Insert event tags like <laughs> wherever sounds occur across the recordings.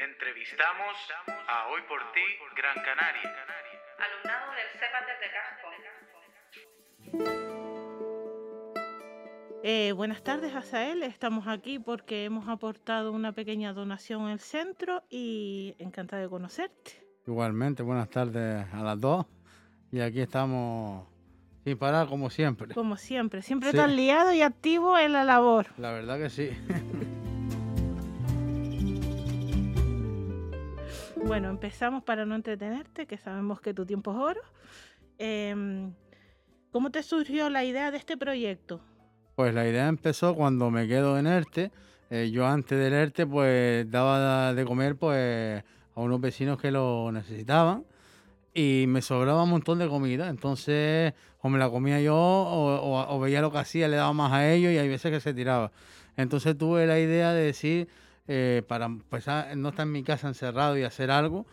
Entrevistamos a Hoy por Ti Gran Canaria. Alumnado del CEPAT de Casco. Eh, buenas tardes, Azael. Estamos aquí porque hemos aportado una pequeña donación al centro y encantada de conocerte. Igualmente, buenas tardes a las dos. Y aquí estamos sin parar como siempre. Como siempre, siempre Sí. tan liado y activo en la labor. La verdad que sí. <laughs> Bueno, empezamos para no entretenerte, que sabemos que tu tiempo es oro. Em, ¿Cómo te surgió la idea de este proyecto? Pues la idea empezó cuando me quedo en ERTE. Eh, yo antes del ERTE pues daba de comer pues a unos vecinos que lo necesitaban y me sobraba un montón de comida. Entonces o me la comía yo o, veía lo que hacía, le daba más a ellos y hay veces que se tiraba. Entonces tuve la idea de decir, eh, para empezar, no estar en mi casa encerrado y hacer algo,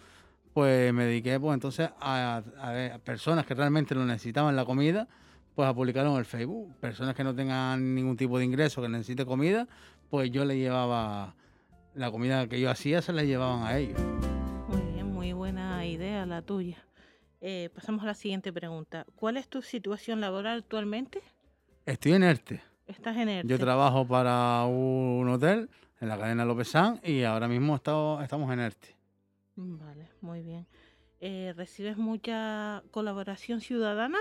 pues me dediqué pues entonces a, a ver, a personas que realmente lo necesitaban la comida, pues a publicarlo en el Facebook. Personas que no tengan ningún tipo de ingreso, que necesite comida, pues yo le llevaba la comida que yo hacía, se la llevaban a ellos. Muy bien, muy buena idea la tuya. Eh, pasamos a la siguiente pregunta. ¿Cuál es tu situación laboral actualmente? Estoy en ERTE. ¿Estás en ERTE? Yo trabajo para un hotel en la cadena López San y ahora mismo estamos, estamos en ERTE. Vale, muy bien. Eh, ¿Recibes mucha colaboración ciudadana?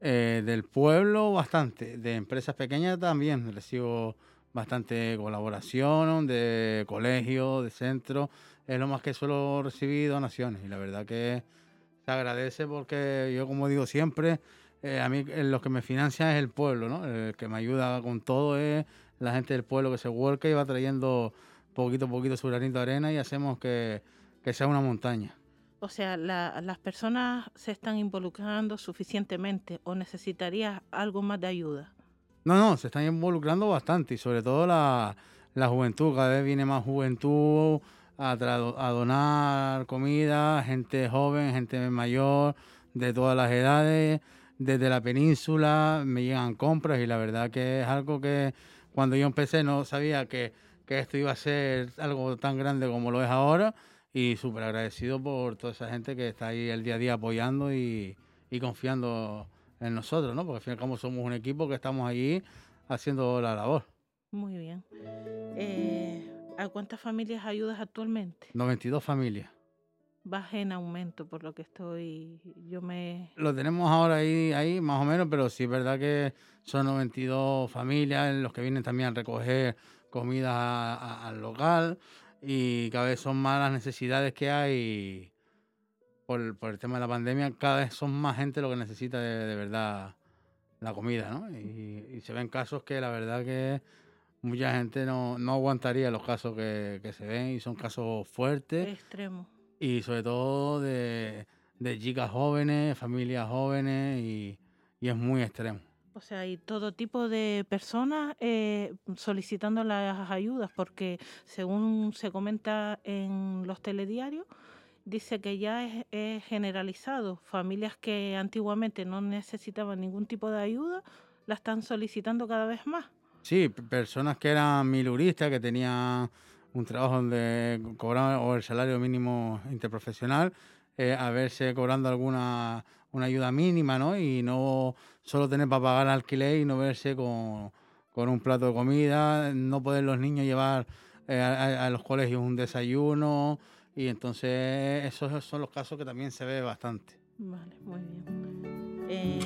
Eh, del pueblo bastante, de empresas pequeñas también recibo bastante colaboración, de colegios, de centros, es lo más que suelo recibir donaciones y la verdad que se agradece porque yo como digo siempre, eh, a mí eh, lo que me financia es el pueblo, ¿no? El que me ayuda con todo es la gente del pueblo que se vuelca y va trayendo poquito a poquito su granito de arena y hacemos que, que sea una montaña. O sea, la- las personas se están involucrando suficientemente o necesitarías algo más de ayuda. No, no, se están involucrando bastante y sobre todo la, la juventud. Cada vez viene más juventud a donar comida, gente joven, gente mayor, de todas las edades, desde la península me llegan compras y la verdad que es algo que cuando yo empecé no sabía que, que esto iba a ser algo tan grande como lo es ahora y súper agradecido por toda esa gente que está ahí el día a día apoyando y, y confiando en nosotros, ¿no? Porque al fin y al cabo somos un equipo que estamos allí haciendo la labor. Muy bien. Eh, ¿A cuántas familias ayudas actualmente? 92 familias. Vas en aumento, por lo que estoy. Yo me. Lo tenemos ahora ahí, ahí más o menos, pero sí es verdad que son 92 familias los que vienen también a recoger comida a- a- al local y cada vez son más las necesidades que hay por, por el tema de la pandemia. Cada vez son más gente lo que necesita de, de verdad la comida, ¿no? Y, y se ven casos que la verdad que mucha gente no, no aguantaría los casos que, que se ven y son casos fuertes Extremo. Y sobre todo de, de chicas jóvenes, familias jóvenes y, y es muy extremo. O sea, hay todo tipo de personas eh, solicitando las ayudas, porque según se comenta en los telediarios, dice que ya es, es generalizado. Familias que antiguamente no necesitaban ningún tipo de ayuda, la están solicitando cada vez más. Sí, personas que eran miluristas, que tenían un trabajo donde cobraban o el salario mínimo interprofesional, eh, a verse cobrando alguna una ayuda mínima, ¿no? Y no solo tener para pagar alquiler y no verse con, con un plato de comida, no poder los niños llevar eh, a los colegios un desayuno. Y entonces esos son los casos que también se ve bastante. Vale, muy bien. Eh,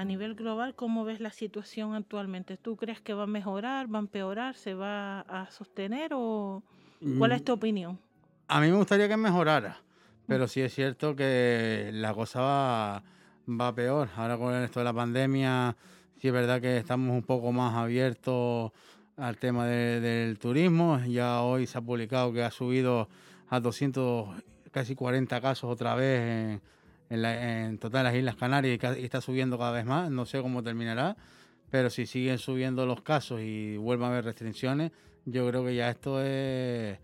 a nivel global, ¿cómo ves la situación actualmente? ¿Tú crees que va a mejorar, va a empeorar, se va a sostener o cuál es Mm, tu opinión? A mí me gustaría que mejorara, pero sí es cierto que la cosa va, va peor. Ahora con esto de la pandemia, sí es verdad que estamos un poco más abiertos al tema de- del turismo. Ya hoy se ha publicado que ha subido a 200, casi 40 casos otra vez en, en, la- en total las Islas Canarias y, está subiendo cada vez más. No sé cómo terminará, pero si siguen subiendo los casos y vuelven a haber restricciones, yo creo que ya esto es...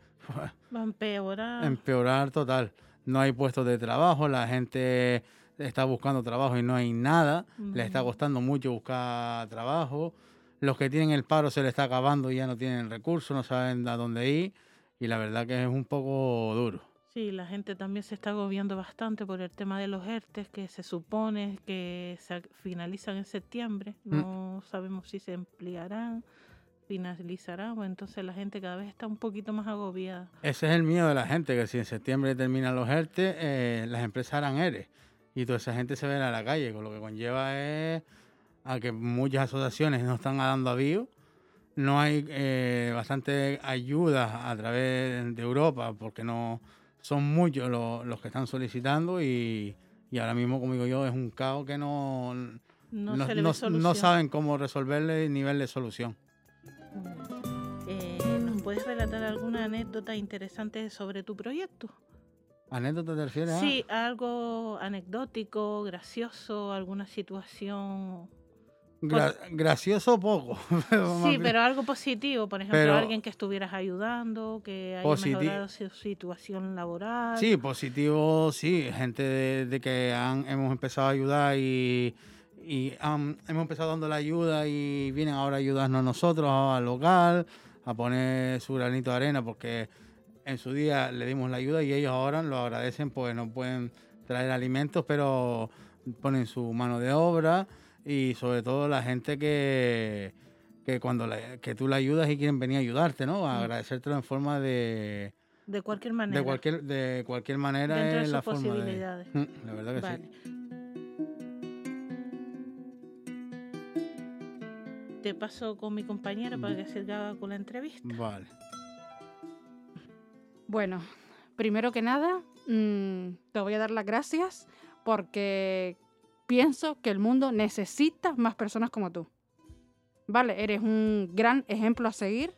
Va a empeorar. empeorar total. No hay puestos de trabajo, la gente está buscando trabajo y no hay nada. Le está costando mucho buscar trabajo. Los que tienen el paro se le está acabando y ya no tienen recursos, no saben a dónde ir. y la verdad que es un poco duro. Sí, la gente también se está agobiando bastante por el tema de los ERTES que se supone que se finalizan en septiembre. Mm. No sabemos si se emplearán, finalizarán, pues entonces la gente cada vez está un poquito más agobiada. Ese es el miedo de la gente, que si en septiembre terminan los ERTE, eh, las empresas harán ERE. Y toda esa gente se ve a la calle, con lo que conlleva es a que muchas asociaciones no están dando avío. No hay eh, bastante ayuda a través de Europa, porque no son muchos los, los que están solicitando y, y ahora mismo, como digo yo, es un caos que no, No, no, no- saben cómo resolverle el nivel de solución. Eh, ¿Nos puedes relatar alguna anécdota interesante sobre tu proyecto? ¿Anécdota te refieres a? Sí, algo anecdótico, gracioso, alguna situación. Gra- gracioso poco. <laughs> pero Sí, pero algo positivo, por ejemplo, Pero- alguien que estuvieras ayudando, que haya mejorado su situación laboral. Sí, positivo, sí. Gente de, de que han, hemos empezado a ayudar y, y han- hemos empezado dando la ayuda y vienen ahora a ayudarnos a nosotros al local, a poner su granito de arena porque en su día le dimos la ayuda y ellos ahora lo agradecen, pues no pueden traer alimentos, pero ponen su mano de obra y sobre todo la gente que, que cuando la- que tú le ayudas y quieren venir a ayudarte, ¿no? A agradecértelo en forma de, De cualquier manera. de cualquier, de cualquier manera Dentro de es sus la forma de... posibilidades. La verdad que Vale. Te paso con mi compañera para que siga con la entrevista. sí. Vale. Bueno, primero que nada, mm, te voy a dar las gracias porque pienso que el mundo necesita más personas como tú. Vale, eres un gran ejemplo a seguir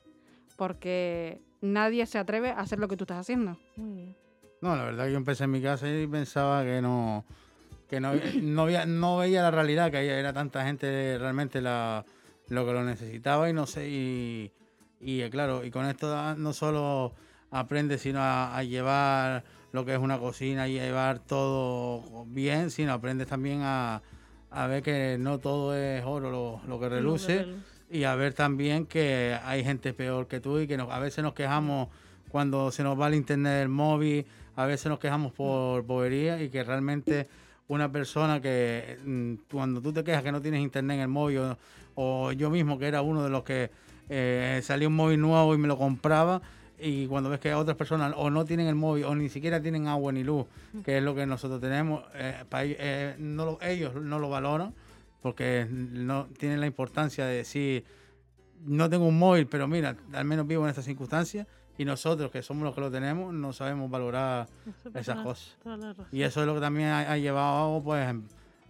porque nadie se atreve a hacer lo que tú estás haciendo. Muy bien. No, la verdad que yo empecé en mi casa y pensaba que no que no, no, veía, no veía la realidad, que había- era tanta gente realmente la, lo que lo necesitaba y no sé, y, y, eh, claro, y con esto no solo aprendes sino a, a llevar lo que es una cocina y a llevar todo bien, sino aprendes también a, a ver que no todo es oro lo, lo que reluce. Y a ver también que hay gente peor que tú y que nos- a veces nos quejamos cuando se nos va el internet del móvil, a veces nos quejamos por bobería y que realmente una persona que mm, cuando tú te quejas que no tienes internet en el móvil o, o yo mismo que era uno de los que eh, salió un móvil nuevo y me lo compraba y cuando ves que otras personas o no tienen el móvil o ni siquiera tienen agua ni luz, que es lo que nosotros tenemos, eh, eh, no lo- ellos no lo valoran porque no tienen la importancia de decir, no tengo un móvil, pero mira, al menos vivo en estas circunstancias y nosotros que somos los que lo tenemos no sabemos valorar esas cosas. Y eso es lo que también ha, ha llevado pues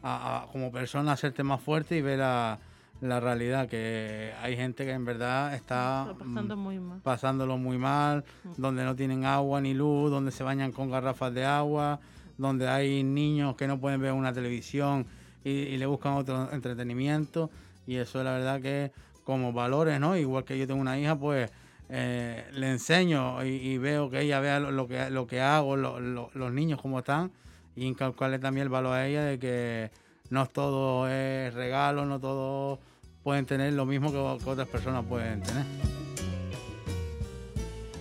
a, a- como persona a hacerte más fuerte y ver la, la realidad, que hay gente que en verdad está pasando muy mal. pasándolo muy mal, donde no tienen agua ni luz, donde se bañan con garrafas de agua, donde hay niños que no pueden ver una televisión y, y le buscan otro entretenimiento. Y eso es la verdad que como valores, ¿no? Igual que yo tengo una hija, pues eh, le enseño y, y veo que ella vea lo, lo que, lo que hago, lo- lo- los niños cómo están, y inculcarle también el valor a ella de que no todo es regalo, no todos pueden tener lo mismo que- que otras personas pueden tener.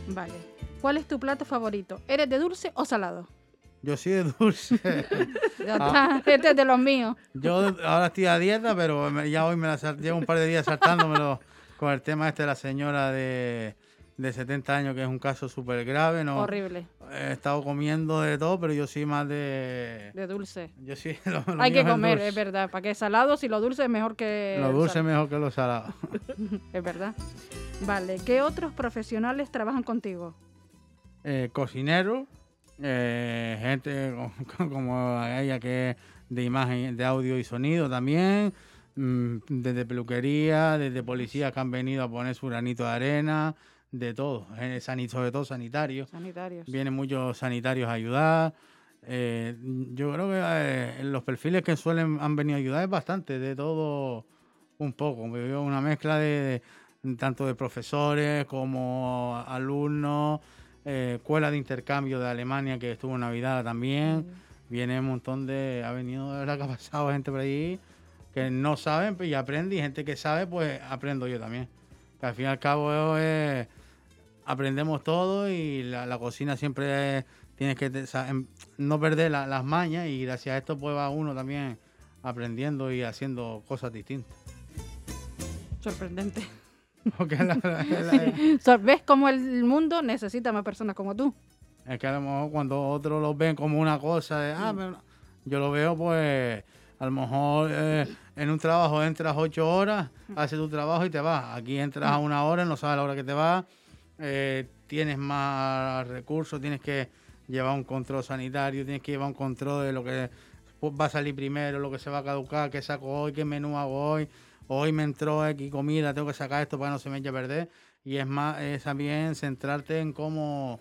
Vale. ¿Cuál es tu plato favorito? ¿Eres de dulce o salado? Yo sí de dulce. <laughs> Ya Ah. está, este es de los míos. Yo ahora estoy a dieta, pero ya hoy me la llevo un par de días saltándomelo con el tema este de la señora de, de 70 años, que es un caso súper grave. No, Horrible. He estado comiendo de todo, pero yo sí más de... De dulce. Yo sí, <laughs> lo, lo Hay que comer, es verdad. Para que salado, si lo dulce es mejor que. Lo dulce es mejor que lo salado. <laughs> Es verdad. Vale. ¿Qué otros profesionales trabajan contigo? eh, cocinero, eh, gente co- <laughs> como ella que es de imagen, de audio y sonido también, mm, desde peluquería, desde policías que han venido a poner su granito de arena, de todo, eh, sobre todo sanitarios. Sanitarios. Vienen muchos sanitarios a ayudar. Eh, yo creo que eh, los perfiles que suelen han venido a ayudar es bastante, de todo un poco. Una mezcla de, de- tanto de profesores como alumnos, eh, escuela de intercambio de Alemania que estuvo en Navidad también. Viene un montón de. Ha venido, de verdad que ha pasado gente por ahí que no saben pues, y aprende, y gente que sabe, pues aprendo yo también. Que al fin y al cabo es aprendemos todo y la, la cocina siempre es- tienes que em- no perder la- las mañas y gracias a esto pues va uno también aprendiendo y haciendo cosas distintas. Sorprendente. <laughs> Porque la- la- la- <laughs> So- ¿Ves cómo el mundo necesita más personas como tú? Es que a lo mejor cuando otros lo ven como una cosa de, ah, pero no". yo lo veo pues, a lo mejor eh, en un trabajo entras ocho horas, haces tu trabajo y te vas. Aquí entras a una hora, no sabes la hora que te vas, eh, tienes más recursos, tienes que llevar un control sanitario, tienes que llevar un control de lo que va a salir primero, lo que se va a caducar, qué saco hoy, qué menú hago hoy, hoy me entró aquí comida, tengo que sacar esto para que no se me eche a perder. Y es más, es también centrarte en cómo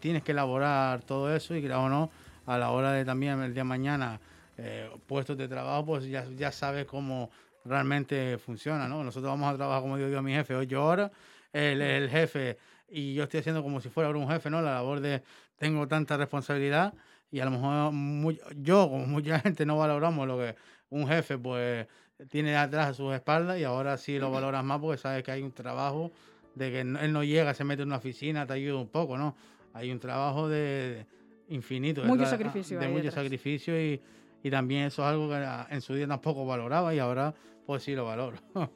tienes que elaborar todo eso y claro no, a la hora de también el día de mañana eh, puestos de trabajo, pues ya, ya sabes cómo realmente funciona, ¿no? Nosotros vamos a trabajar, como digo a mi jefe, ocho horas, el, el jefe, y yo estoy haciendo como si fuera un jefe, ¿no? La labor de, tengo tanta responsabilidad y a lo mejor mu- yo, como mucha <laughs> gente, no valoramos lo que un jefe, pues, tiene atrás a sus espaldas y ahora sí lo valoras más porque sabes que hay un trabajo de que él no llega, se mete en una oficina, te ayuda un poco, ¿no? Hay un trabajo de, de infinito. Mucho sacrificio De ahí mucho detrás. sacrificio y, y también eso es algo que ah, en su día tampoco valoraba y ahora pues sí lo valoro. <laughs>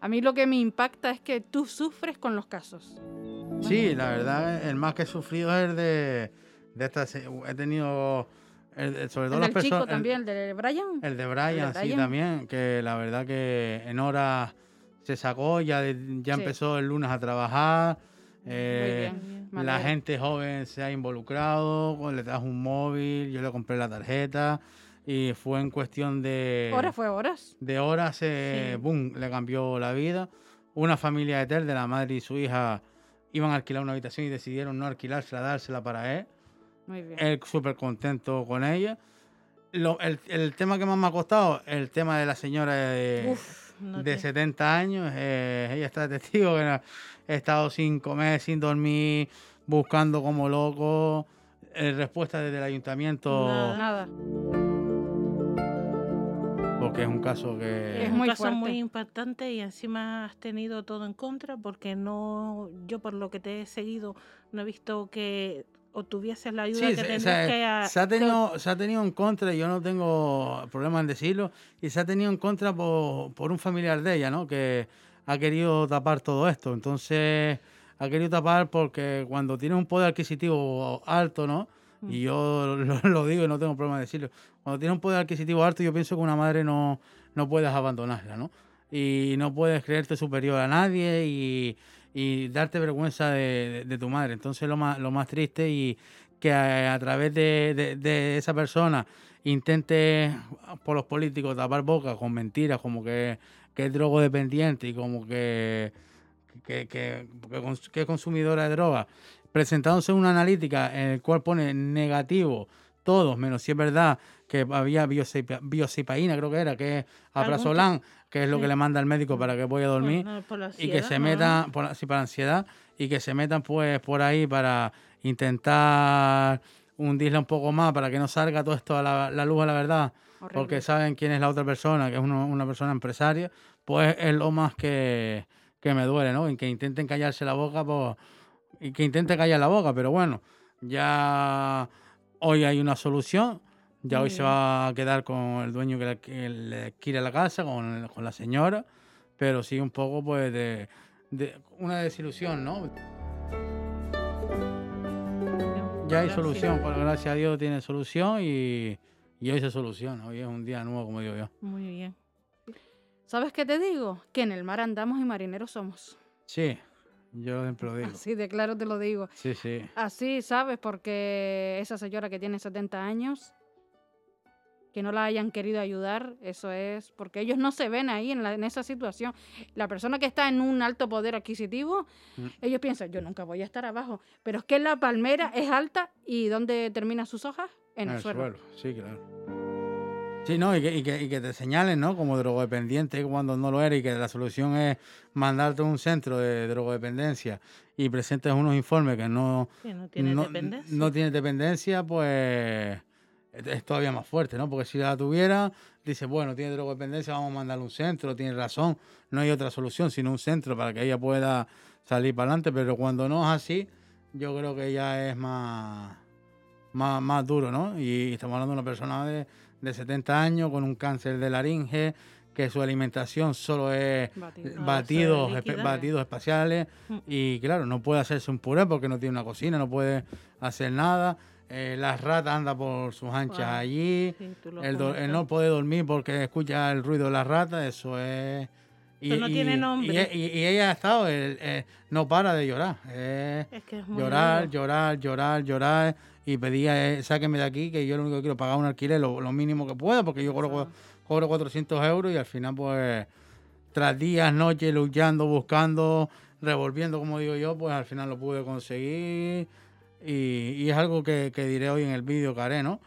A mí lo que me impacta es que tú sufres con los casos. sí, la verdad, el más que he sufrido es el de, de esta... se- He tenido, el sobre todo El las del chico también, el de Brian. El de Brian, sí, Brian. también, que la verdad que en horas se sacó, ya, ya Sí. empezó el lunes a trabajar. eh, bien, la gente joven se ha involucrado, le trajo un móvil, yo le compré la tarjeta y fue en cuestión de, Horas fue horas. de horas, eh, Sí. boom, le cambió la vida. Una familia de Tel, de la madre y su hija, iban a alquilar una habitación y decidieron no alquilársela, dársela para él Muy bien. él súper contento con ella. Lo- el, el tema que más me ha costado, el tema de la señora de, Uf, No de te- 70 años. eh, ella está testigo que no- he estado sin comer, sin dormir, buscando como loco. eh, respuesta desde el ayuntamiento, Nada. Nada. Porque es un caso que... Es un muy caso fuerte. muy impactante y encima has tenido todo en contra porque no, yo por lo que te he seguido no he visto que obtuvieses la ayuda Sí, que se- que a- se ha que- tenido, se ha tenido en contra, y yo no tengo problema en decirlo, y se ha tenido en contra por, por un familiar de ella, ¿no? Que ha querido tapar todo esto. Entonces, ha querido tapar porque cuando tienes un poder adquisitivo alto, ¿no? Y yo <laughs> lo, lo digo y no tengo problema en decirlo. Cuando tienes un poder adquisitivo alto, yo pienso que una madre no, no puedes abandonarla, ¿no? Y no puedes creerte superior a nadie y, y darte vergüenza de, de- de tu madre. Entonces, lo más, lo más triste y que a, través de, de- de esa persona intente por los políticos tapar boca con mentiras como que, que es drogodependiente y como que, que, que, que es consumidora de droga, presentándose una analítica en el cual pone negativo todos, menos si es verdad que había biosipaína, creo que era, que es aprazolam, que es lo sí. que le manda el médico para que vaya a dormir por y que se ¿no? metan por, sí, para ansiedad y que se metan pues por ahí para intentar hundirla un poco más para que no salga todo esto a la, la luz a la verdad Horrible. porque saben quién es la otra persona que es uno- una persona empresaria pues es lo más que, que me duele no en que intenten callarse la boca pues, y que intenten callar la boca pero bueno ya hoy hay una solución ya Muy hoy se va a quedar con el dueño que le, que le adquiere la casa con, con la señora pero sí un poco pues de, de una desilusión, ¿no? Ya hay solución, por gracias a Dios tiene solución y, y hoy se soluciona, hoy es un día nuevo como digo yo. Muy bien. ¿Sabes qué te digo? Que en el mar andamos y marineros somos. Sí, yo siempre lo digo. Así de claro te lo digo. Sí, sí. Así, ¿sabes? Porque esa señora que tiene 70 años, que no la hayan querido ayudar, eso es porque ellos no se ven ahí en, la- en esa situación. La persona que está en un alto poder adquisitivo, Mm. ellos piensan, yo nunca voy a estar abajo. Pero es que la palmera es alta y ¿dónde terminan sus hojas? En el, suelo. sí, claro. Sí, no, y que, y que, y que te señalen, ¿no? Como drogodependiente cuando no lo eres y que la solución es mandarte a un centro de drogodependencia y presentes unos informes que no, Sí, no tienes no, dependencia. no tienes dependencia, pues es es todavía más fuerte, ¿no? Porque si la tuviera, dice, bueno, tiene drogodependencia, vamos a mandarle un centro, tiene razón, no hay otra solución sino un centro para que ella pueda salir para adelante, pero cuando no es así, yo creo que ya es más, más, más duro, ¿no? Y estamos hablando de una persona de, de 70 años con un cáncer de laringe, que su alimentación solo es Batido. No, batidos, líquida. batidos espaciales Mm. y claro, no puede hacerse un puré porque no tiene una cocina, no puede hacer nada. Eh, las ratas andan por sus anchas allí. Sí, El, no poder dormir porque escucha el ruido de las ratas, eso es... Eso no tiene nombre. Y, ella ha estado, eh, no para de llorar. eh, Es que es muy llorar, llorar, llorar, llorar. Y pedía, eh, sáquenme de aquí, que yo lo único que quiero es pagar un alquiler lo, lo mínimo que pueda, porque yo cobro, cobro 400 euros y al final, pues, tras días, noches, luchando, buscando, revolviendo, como digo yo, pues al final lo pude conseguir. Y, y es algo que, que diré hoy en el vídeo que haré, ¿no?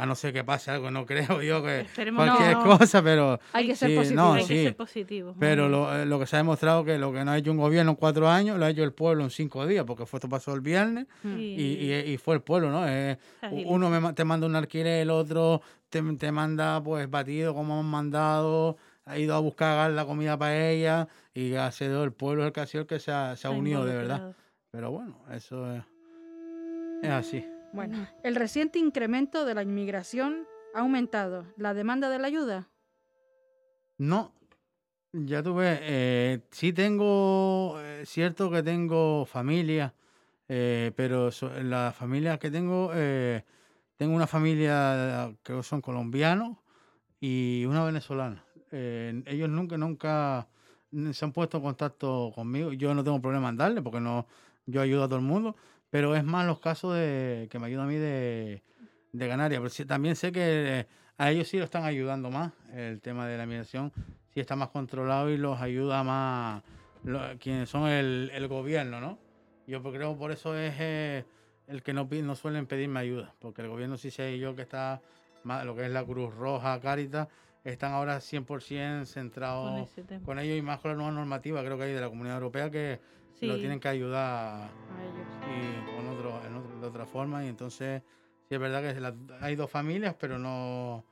A no ser que pase algo, no creo <laughs> yo que Esperemos cualquier no. cosa, pero Hay que ser Sí, positivo. no, Hay sí. que ser positivo. pero lo, eh, lo que se ha demostrado que lo que no ha hecho un gobierno en cuatro años, lo ha hecho el pueblo en cinco días, porque fue esto pasó el viernes bien. y, y- y fue el pueblo, ¿no? Eh, uno me te manda un alquiler, el otro te, te manda pues batido como han mandado, ha ido a buscar la comida para ella y ha sido el pueblo el que ha sido el que se ha, se ha unido de verdad. Pero bueno, eso es, es así. Bueno, el reciente incremento de la inmigración ha aumentado la demanda de la ayuda. No, ya tuve, eh, sí tengo, eh, cierto que tengo familia, eh, pero so- las familias que tengo, eh, tengo una familia, creo que son colombianos y una venezolana. Eh, ellos nunca, nunca se han puesto en contacto conmigo. Yo no tengo problema en darle porque no, yo ayudo a todo el mundo, pero es más los casos de que me ayudan a mí de, de Canarias. Pero sí- también sé que eh, a ellos sí lo están ayudando más, el tema de la migración, sí está más controlado y los ayuda más lo- quienes son el, el gobierno, ¿no? Yo creo por eso es eh, el que no, no suelen pedirme ayuda, porque el gobierno sí sé yo que está, más, lo que es la Cruz Roja, Cáritas, están ahora 100% Con centrados tema. con ellos y más con la nueva normativa, creo que hay de la Comunidad Europea que lo Sí. tienen que ayudar A ellos. y con otro, en otro- de otra forma. Y entonces, sí es verdad que la- hay dos familias, pero no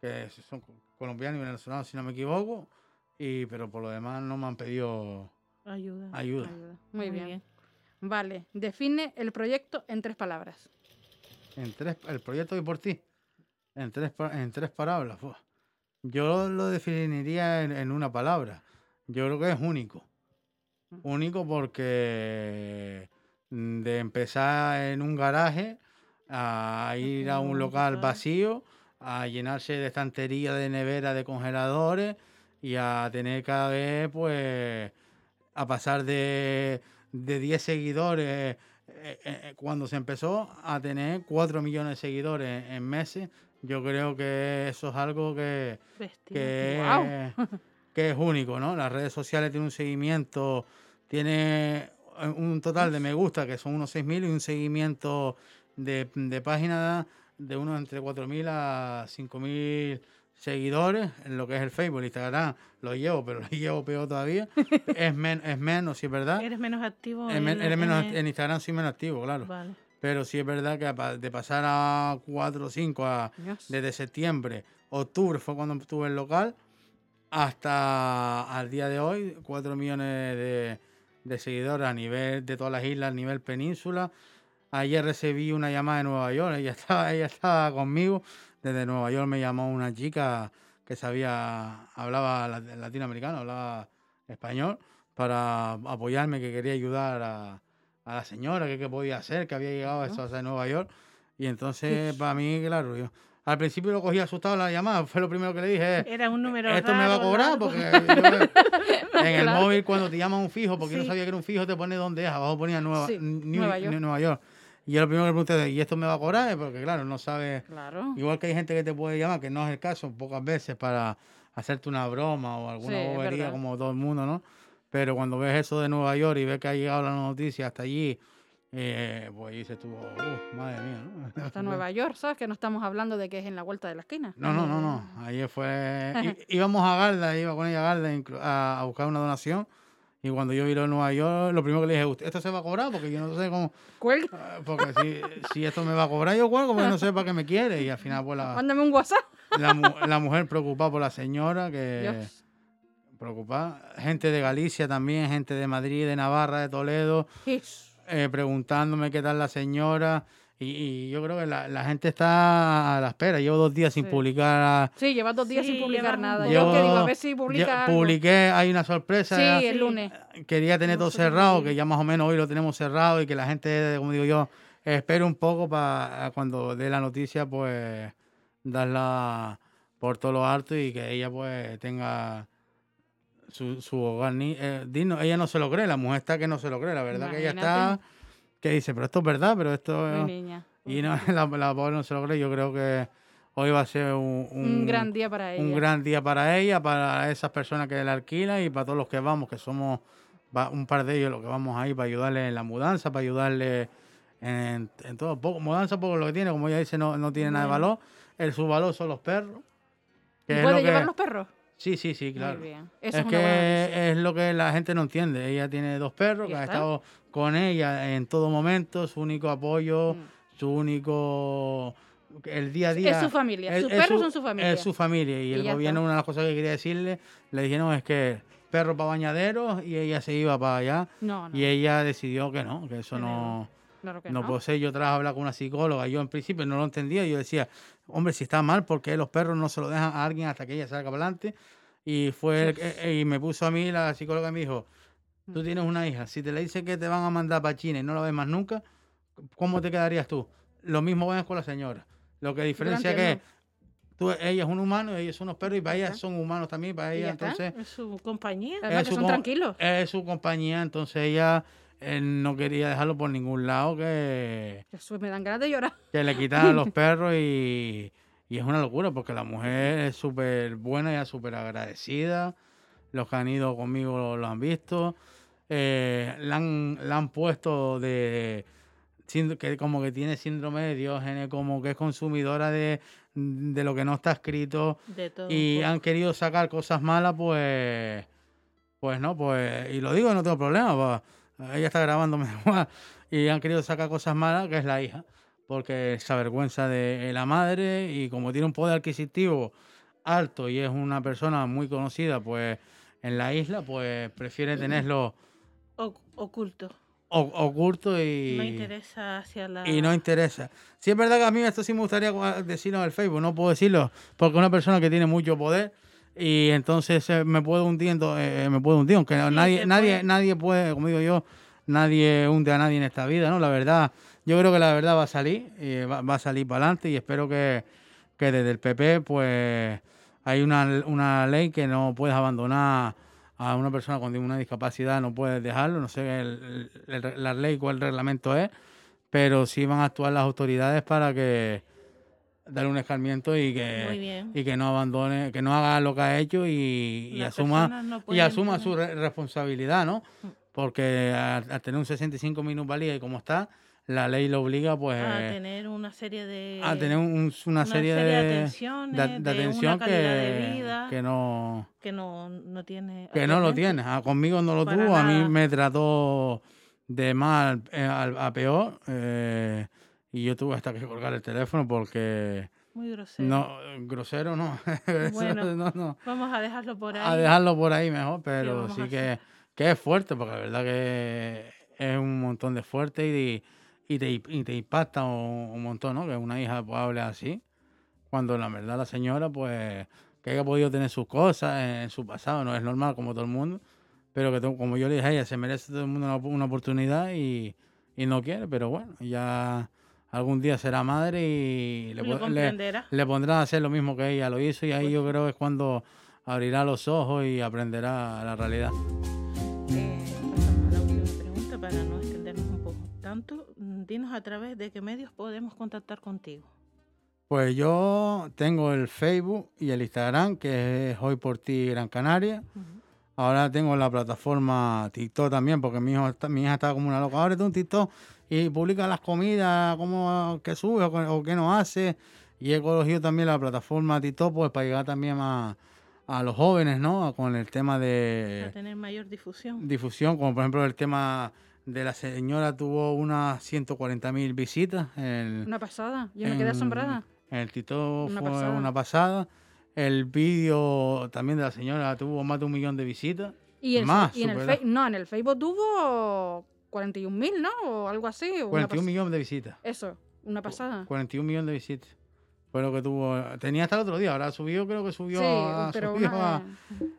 que son co- colombianos y venezolanos, si no me equivoco. Y, pero por lo demás no me han pedido Ayuda. ayuda. Ayuda. Muy, bien. Vale, define el proyecto en tres palabras. En tres, el proyecto de por ti, en tres, en tres palabras. fu. Yo lo definiría en, en una palabra. Yo creo que es único. Único porque mm, de empezar en un garaje a ir a un un local vacío, a llenarse de estantería, de nevera, de congeladores y a tener cada vez, pues, a pasar de, de 10 seguidores eh, eh, eh, cuando se empezó a tener 4 millones de seguidores en meses. Yo creo que eso es algo que, que es único, ¿no? Las redes sociales tienen un seguimiento, tiene eh, un total de me gusta, que son unos 6.000, y un seguimiento de, de páginas de unos entre 4.000 a 5.000 seguidores en lo que es el Facebook, Instagram, lo llevo, pero <laughs> lo llevo peor todavía. <laughs> es, men- es menos, sí es verdad. ¿Eres menos activo? En- eres menos, en- en Instagram soy menos activo, claro. Vale. Pero sí es verdad que de pasar a 4 o 5 a, Dios. desde septiembre, octubre fue cuando tuve el local, hasta al día de hoy, 4 millones de, de seguidores a nivel de todas las islas, a nivel península. Ayer recibí una llamada de Nueva York, ella <laughs> estaba, ella estaba conmigo. Desde Nueva York me llamó una chica que sabía, hablaba la- latinoamericano, hablaba español, para apoyarme, que quería ayudar a, a la señora, que qué podía hacer, que había llegado a eso, a Nueva York. Y entonces, para mí, claro, yo al principio lo cogí asustado la llamada, fue lo primero que le dije. <laughs> Era un número esto me va a cobrar porque yo- <laughs> en el Claro. móvil cuando te llaman un fijo, porque yo Sí. no sabía que era un fijo, te pone dónde es, abajo ponía Nueva, Sí, New- Nueva York. New- Nueva York. Y yo lo primero que le pregunté, ¿y esto me va a cobrar? Porque claro, no sabes, Claro. igual que hay gente que te puede llamar, que no es el caso, pocas veces para hacerte una broma o alguna Sí, bobería como todo el mundo, ¿no? Pero cuando ves eso de Nueva York y ves que ha llegado la noticia hasta allí, eh, pues dices tú, "Uf, madre mía, ¿no? <laughs> Hasta Nueva York, ¿sabes? Que no estamos hablando de que es en la vuelta de la esquina. No, no, no, no. Ayer fue. í- <laughs> íbamos a Garda, iba con ella a Garda a, a buscar una donación. Y cuando yo vi lo de Nueva York, lo primero que le dije, "¿Usted- ¿esto se va a cobrar? Porque yo no sé cómo. Cuelga. ah, Porque si, si esto me va a cobrar, yo cuelgo, porque no sé para qué me quiere. Y al final, pues la, Mándame un WhatsApp. la, la mujer preocupada por la señora, que. Dios. preocupada. Gente de Galicia también, gente de Madrid, de Navarra, de Toledo. Eh, preguntándome qué tal la señora. Y, y yo creo que la, la gente está a la espera. Llevo dos días sin Sí. publicar. Sí, llevas dos días sin publicar nada. un- Yo que digo, a Yo- ver si publica algo. publiqué, hay una sorpresa. Sí, ya- el lunes. quería tener todo cerrado, que ya más o menos hoy lo tenemos cerrado y que la gente, como digo yo, espere un poco para cuando dé la noticia, pues darla por todo lo alto y que ella pues tenga su, su hogar eh. Ella no se lo cree, la mujer está que no se lo cree, la verdad que ella está que dice, pero esto es verdad, pero esto... Mi niña. Y no, <laughs> la, la pobre no se lo cree, yo creo que hoy va a ser un, Un, gran día para ella. un gran día para ella, para esas personas que la alquilan y para todos los que vamos, que somos va- un par de ellos los que vamos ahí para ayudarle en la mudanza, para ayudarle en, en todo. Poco, mudanza porque lo que tiene, como ella dice, no, no tiene nada de valor. El su valor son los perros. ¿Y que es ¿Puede que- llevar los perros? Sí, sí, sí, claro. Muy bien. Eso Es que es lo que la gente no entiende. Ella tiene dos perros ¿Y que han está? estado con ella en todo momento, su único apoyo, Mm. su único el día a día. Es su familia. es- Sus perros son su familia. Es su familia. Y, Y el gobierno, está. una de las cosas que quería decirle, le dijeron es que perro para bañaderos y ella se iba para allá. No, no. Y ella decidió que no, que eso no, claro que no, no. Yo tras hablar con una psicóloga, yo en principio no lo entendía. Yo decía, hombre, si está mal, ¿por qué los perros no se lo dejan a alguien hasta que ella salga para adelante? Y fue el <laughs> y me puso a mí la psicóloga y me dijo, tú tienes una hija, si te le dice que te van a mandar para China y no la ves más nunca, ¿cómo te quedarías tú? Lo mismo va con la señora. Lo que diferencia es que tú, ella es un humano y ellos son unos perros y para ella son humanos también, para ella entonces Es su compañía. Es que su son co- tranquilos. es su compañía, entonces ella eh, no quería dejarlo por ningún lado que, Jesús, me dan ganas de llorar. que le quitaran los perros y, y es una locura porque la mujer es súper buena y es súper agradecida. Los que han ido conmigo lo, lo han visto. Eh, la, han, la han puesto de que como que tiene síndrome de Diógenes, como que es consumidora de, de lo que no está escrito De todo. y han querido sacar cosas malas, pues, pues no, pues, y lo digo, no tengo problema, pues, ella está igual, <laughs> y han querido sacar cosas malas, que es la hija, porque se avergüenza de la madre y como tiene un poder adquisitivo alto y es una persona muy conocida, pues, en la isla, pues, prefiere tenerlo O- oculto. o- oculto y... No interesa hacia la. Y no interesa. Sí, es verdad que a mí esto sí me gustaría decirlo en el Facebook, no puedo decirlo, porque una persona que tiene mucho poder y entonces eh, me puedo hundir, to- eh, me puedo hundir, aunque nadie, te nadie, puede. nadie puede, como digo yo, nadie hunde a nadie en esta vida, ¿no? La verdad, yo creo que la verdad va a salir, y va, va a salir para adelante y espero que, que desde el PP, pues, hay una, una ley que no puedes abandonar a una persona con una discapacidad, no puedes dejarlo, no sé el- el- la ley, cuál reglamento es, pero sí van a actuar las autoridades para que darle un escarmiento y que y que no abandone, que no haga lo que ha hecho y, asuma no y asuma su re- responsabilidad, ¿no? Mm. Porque al, tener un 65 minusvalía y como está, la ley lo obliga pues a tener una serie de. a tener un- un- una, una serie, serie de de, atenciones, de- de de una atención de que, vida. que no que no, no tiene. que no lo tiene. Ah, conmigo no lo tuvo, a mí me trató de mal eh, al- a, peor eh, y yo tuve hasta que colgar el teléfono porque Muy grosero. no grosero no, <laughs> Bueno, no, no. Vamos a dejarlo por ahí. a dejarlo por ahí mejor, pero sí que, que es fuerte porque la verdad que es un montón de fuerte y, y, te, y te impacta un, un montón, ¿no? Que una hija pues, hable así, cuando la verdad la señora pues que haya podido tener sus cosas en su pasado, no es normal como todo el mundo, pero que como yo le dije a ella, se merece todo el mundo una, una oportunidad y, y no quiere, pero bueno, ya algún día será madre y le, le, le pondrán a hacer lo mismo que ella lo hizo y ahí yo creo que es cuando abrirá los ojos y aprenderá la realidad. Eh, pasamos a la última pregunta para no extendernos un poco tanto. Mm, Dinos a través de qué medios podemos contactar contigo. Pues yo tengo el Facebook y el Instagram, que es Hoy por Ti Gran Canaria. Ahora tengo la plataforma TikTok también, porque mi, hijo está- mi hija está como una loca. Ahora tengo un TikTok y publica las comidas, cómo que sube o, qué- o qué no hace. Y he cogido también la plataforma TikTok pues para llegar también a, a los jóvenes, ¿no? Con el tema de Para tener mayor difusión. difusión, como por ejemplo el tema de la señora tuvo unas 140.000 visitas. Una pasada. Yo me quedé asombrada. El TikTok Una fue pasada. una pasada. El vídeo también de la señora tuvo más de un millón de visitas. Y, el, Más, y en el no, en el Facebook tuvo 41 mil, ¿no? O algo así. o una 41 pas- millones de visitas. Eso, una pasada. 41 millones de visitas. Fue lo que tuvo. Tenía hasta el otro día, ahora subió, creo que subió. sí, a- <laughs> pero subió una- a-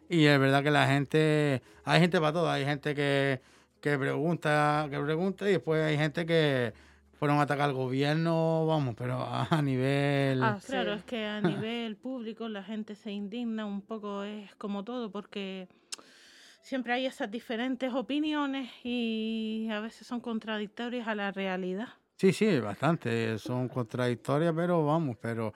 Y es verdad que la gente, hay gente para todo, hay gente que, que pregunta, que pregunta y después hay gente que fueron a atacar al gobierno, vamos, pero a, a nivel... Ah, Claro, sí. es que a <laughs> nivel público la gente se indigna un poco, es como todo, porque siempre hay esas diferentes opiniones y a veces son contradictorias a la realidad. Sí, sí, bastante, son contradictorias, pero vamos, pero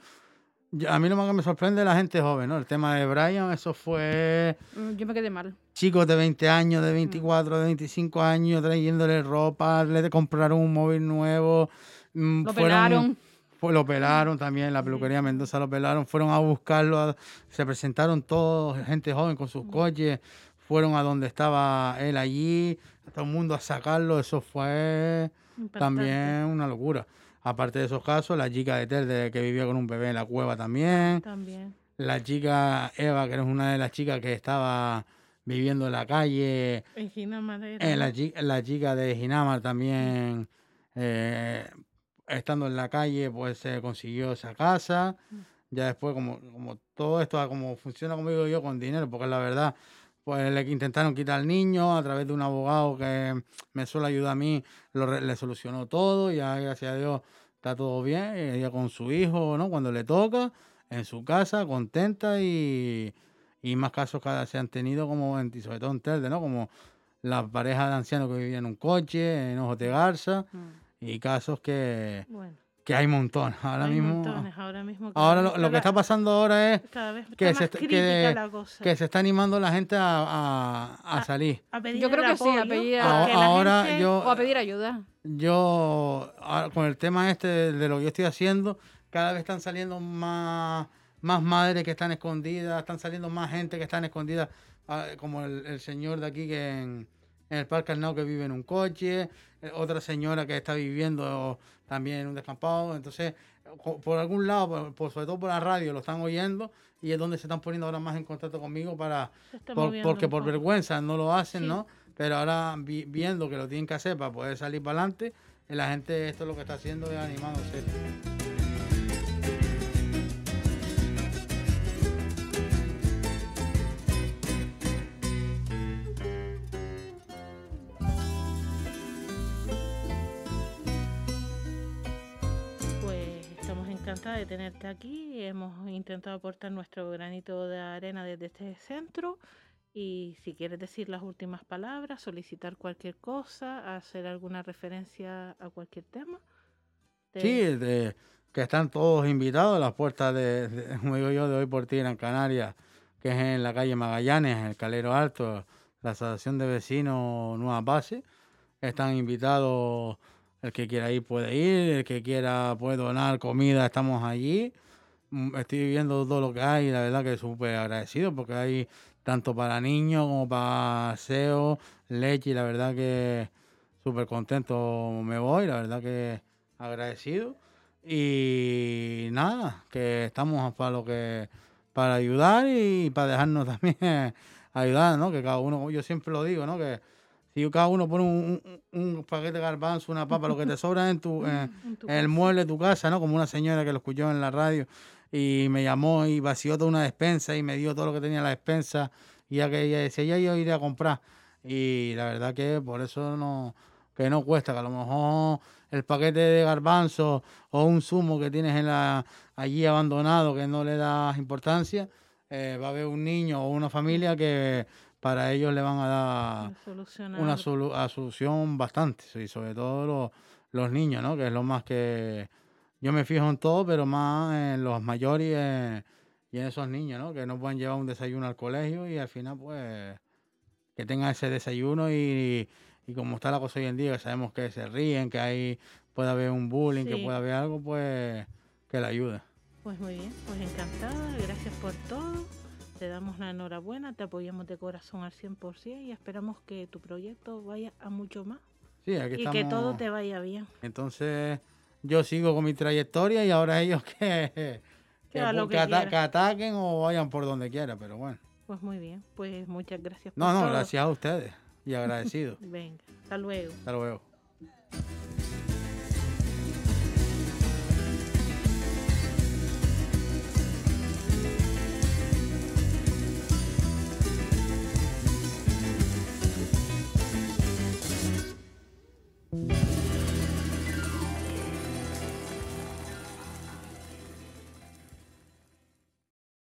a mí lo más que me sorprende es la gente joven, ¿no? El tema de Brian, eso fue Mm, Yo me quedé mal. chicos de 20 años, de 24, de 25 años, trayéndole ropa, le compraron un móvil nuevo. mm, Lo fueron- pelaron. Fue, lo pelaron también, la peluquería Mendoza lo pelaron, fueron a buscarlo, a- se presentaron todos, gente joven con sus coches, fueron a donde estaba él allí, todo el mundo a sacarlo, eso fue también una locura. Aparte de esos casos, la chica de Telde que vivía con un bebé en la cueva también, También. la chica Eva, que era una de las chicas que estaba viviendo en la calle, En Gina Madera. eh, la, chi- la chica de Ginamar también, eh, estando en la calle, pues se consiguió esa casa. Ya después, como, como todo esto, como funciona, como digo yo, con dinero, porque la verdad, pues le intentaron quitar al niño a través de un abogado que me suele ayudar a mí, lo, le solucionó todo, ya gracias a Dios está todo bien, ella con su hijo, ¿no? Cuando le toca, en su casa, contenta y, y más casos que se han tenido como en, y sobre todo en Telde, ¿no? Como la pareja de ancianos que vivían en un coche, en Ojos de Garza, Mm. y casos que, Bueno, que hay montones. Ahora hay mismo, montones ahora mismo. ahora lo, que está pasando ahora es Cada vez que se que- la cosa. que se está animando la gente a, a- a salir. A pedir Yo creo que sí, a pedir- Ahora gente- yo- O a pedir ayuda. Yo, con el tema este de, de lo que yo estoy haciendo, cada vez están saliendo más, más madres que están escondidas, están saliendo más gente que están escondidas, ah, como el, el señor de aquí que en, en el Parque Arnau que vive en un coche, eh, otra señora que está viviendo también un descampado. Entonces, por algún lado, por, por- sobre todo por la radio, lo están oyendo y es donde se están poniendo ahora más en contacto conmigo para, por- porque por vergüenza no lo hacen, Sí. ¿no? Pero ahora vi- viendo que lo tienen que hacer para poder salir para adelante, eh, la gente esto es lo que está haciendo es animándose. Tenerte aquí. Hemos intentado aportar nuestro granito de arena desde este centro. Y si quieres decir las últimas palabras, solicitar cualquier cosa, hacer alguna referencia a cualquier tema. te- Sí, de- que están todos invitados, las puertas de, de- <laughs> como digo yo, de hoy por ti Gran Canaria, que es en la calle Magallanes, en el Calero Alto, la Asociación de Vecinos Nueva Base. Están invitados, el que quiera ir puede ir, el que quiera puede donar comida, estamos allí. Mm, Estoy viendo todo lo que hay y la verdad que súper agradecido porque hay tanto para niños como para aseo, leche y la verdad que súper contento me voy, la verdad que agradecido. Y nada, que estamos para lo que para ayudar y para dejarnos <laughs> también ayudar, ¿no? Que cada uno, yo siempre lo digo, ¿no? Que si cada uno pone un, un- un paquete de garbanzo, una papa, lo que te sobra en tu, <laughs> en, en tu en el mueble de tu casa, ¿no? Como una señora que lo escuchó en la radio y me llamó y vació toda una despensa y me dio todo lo que tenía en la despensa y ya que ella decía, ya yo iré a comprar. Y la verdad que por eso no, que no cuesta, que a lo mejor el paquete de garbanzo o un zumo que tienes en la, allí abandonado que no le das importancia, eh, va a haber un niño o una familia que para ellos le van a dar una solu- a solución bastante, y sobre todo los, los niños, ¿no? Que es lo más que yo me fijo en todo, pero más en los mayores y en, y en esos niños, ¿no? Que no pueden llevar un desayuno al colegio y al final, pues, que tengan ese desayuno y, y como está la cosa hoy en día, que sabemos que se ríen, que hay puede haber un bullying, que puede haber algo, pues, que le ayude. Pues muy bien, pues encantada, gracias por todo. Te damos la enhorabuena, te apoyamos de corazón al 100% y esperamos que tu proyecto vaya a mucho más Sí, aquí y estamos. que todo te vaya bien. Entonces, yo sigo con mi trayectoria y ahora ellos <laughs> que, Que ata- ataquen o vayan por donde quiera, pero bueno. Pues muy bien, pues muchas gracias. por No, no, todo. gracias a ustedes y agradecido. <laughs> Venga, hasta luego. Hasta luego.